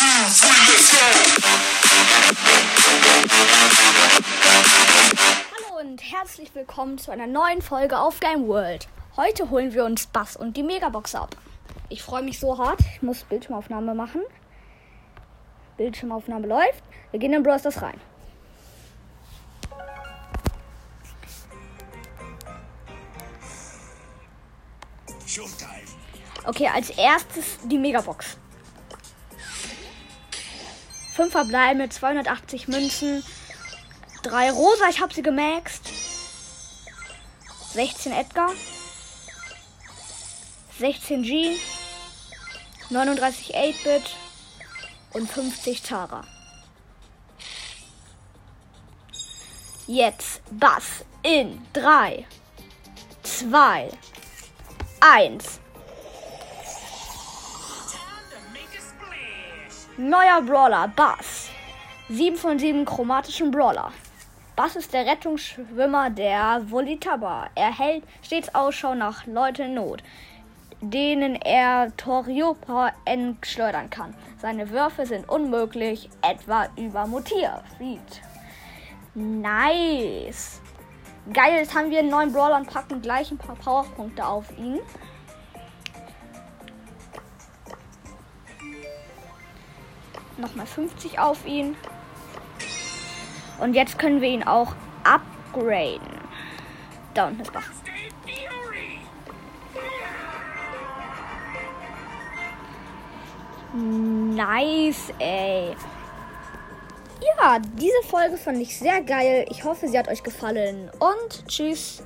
Hallo und herzlich willkommen zu einer neuen Folge auf Game World. Heute holen wir uns Bass und die Megabox ab. Ich freue mich so hart. Ich muss Bildschirmaufnahme machen. Bildschirmaufnahme läuft. Wir gehen in Brawl Stars rein. Okay, als erstes die Megabox. 5 verbleibende, 280 Münzen. 3 Rosa, ich habe sie gemaxt. 16 Edgar. 16 Jean. 39 8-Bit. Und 50 Tara. Jetzt Bass in 3, 2, 1. Neuer Brawler, Bass. 7 von 7 chromatischen Brawler. Bass ist der Rettungsschwimmer der Volitaba. Er hält stets Ausschau nach Leuten in Not, denen er Toriopa entschleudern kann. Seine Würfe sind unmöglich, etwa über Motier. Sieht. Nice. Geil, jetzt haben wir einen neuen Brawler und packen gleich ein paar Powerpunkte auf ihn. Nochmal 50 auf ihn. Und jetzt können wir ihn auch upgraden. Da unten ist Bach. Nice, ey. Ja, diese Folge fand ich sehr geil. Ich hoffe, sie hat euch gefallen. Und tschüss.